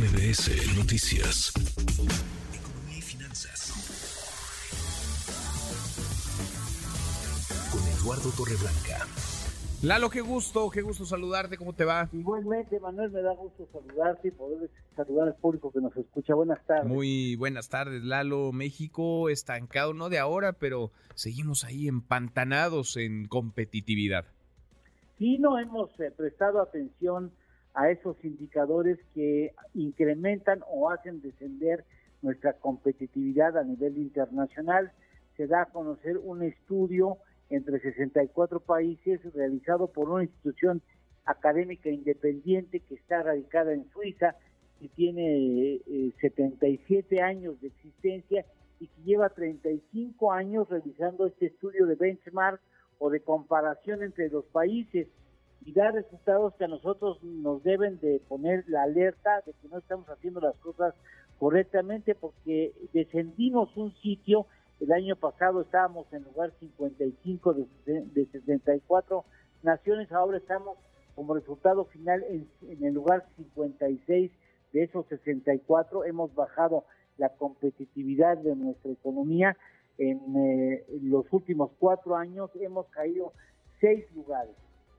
MBS Noticias. Economía y finanzas. Con Eduardo Torreblanca. Lalo, qué gusto, qué gusto saludarte, ¿cómo te va? Igualmente, Manuel, me da gusto saludarte y poder saludar al público que nos escucha. Buenas tardes. Muy buenas tardes, Lalo. México estancado, no de ahora, pero seguimos ahí empantanados en competitividad. Sí, no hemos eh, prestado atención a esos indicadores que incrementan o hacen descender nuestra competitividad a nivel internacional. Se da a conocer un estudio entre 64 países realizado por una institución académica independiente que está radicada en Suiza, que tiene 77 eh, años de existencia y que lleva 35 años realizando este estudio de benchmark o de comparación entre los países y da resultados que a nosotros nos deben de poner la alerta de que no estamos haciendo las cosas correctamente porque descendimos un sitio el año pasado estábamos en lugar 55 de, de 64 naciones, ahora estamos como resultado final en, el lugar 56 de esos 64. Hemos bajado la competitividad de nuestra economía. En, eh, los últimos cuatro años hemos caído seis lugares.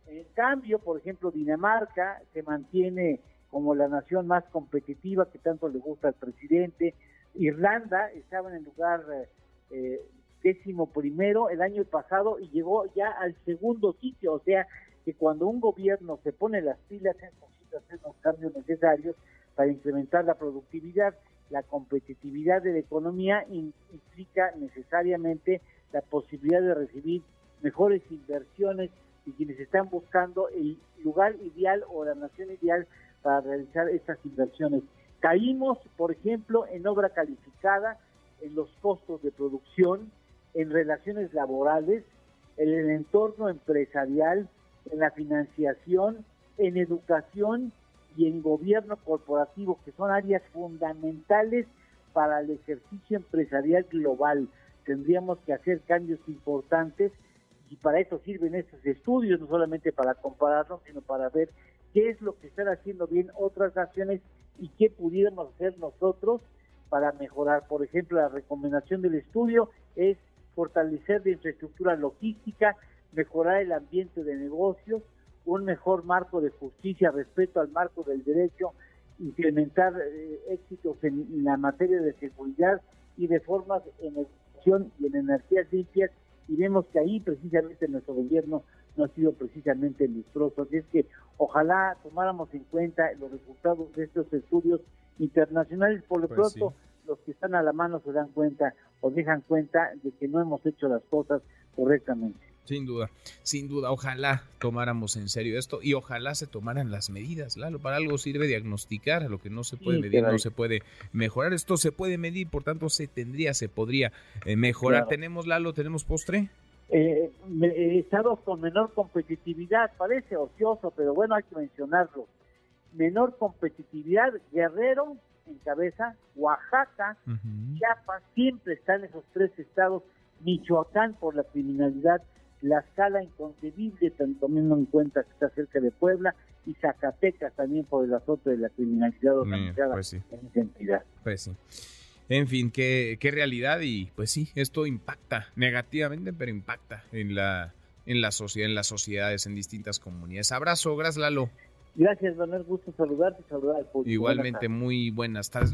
En cambio, por ejemplo, Dinamarca se mantiene como la nación más competitiva que tanto le gusta al presidente. Irlanda estaba en el lugar eh, décimo primero el año pasado y llegó ya al segundo sitio, o sea que cuando un gobierno se pone las pilas es posible hacer los cambios necesarios para incrementar la productividad, la competitividad de la economía implica necesariamente la posibilidad de recibir mejores inversiones y quienes están buscando el lugar ideal o la nación ideal para realizar estas inversiones. Caímos, por ejemplo, en obra calificada, en los costos de producción, en relaciones laborales, en el entorno empresarial, en la financiación, en educación y en gobierno corporativo, que son áreas fundamentales para el ejercicio empresarial global. Tendríamos que hacer cambios importantes y para eso sirven estos estudios, no solamente para compararnos, sino para ver qué es lo que están haciendo bien otras naciones y qué pudiéramos hacer nosotros para mejorar. Por ejemplo, la recomendación del estudio es fortalecer la infraestructura logística, mejorar el ambiente de negocios, un mejor marco de justicia, respeto al marco del derecho, implementar eh, éxitos en, la materia de seguridad y de formas en educación y en energías limpias. Y vemos que ahí precisamente nuestro gobierno no ha sido precisamente lustroso. Así es que ojalá tomáramos en cuenta los resultados de estos estudios internacionales. Por lo pues pronto, los que están a la mano se dan cuenta o dejan cuenta de que no hemos hecho las cosas correctamente. Sin duda, sin duda, ojalá tomáramos en serio esto y ojalá se tomaran las medidas, Lalo, para algo sirve diagnosticar, a lo que no se puede medir no se puede mejorar, esto se puede medir, por tanto se tendría, se podría eh, mejorar. ¿Tenemos, Lalo, tenemos postre? Eh, estados con menor competitividad, parece ocioso, pero bueno, hay que mencionarlo menor competitividad, Guerrero en cabeza, Oaxaca, Chiapas, siempre están esos tres estados, Michoacán por la criminalidad, la escala inconcebible, teniendo en cuenta que está cerca de Puebla, y Zacatecas también por el azote de la criminalidad organizada pues en esa entidad. Pues sí. En fin, qué, qué realidad y pues sí, esto impacta negativamente, pero impacta en la, en la sociedad, en las sociedades, en distintas comunidades. Abrazo, gracias Lalo. Gracias, Manuel. Gusto saludarte y saludar al público. Igualmente, muy buenas tardes.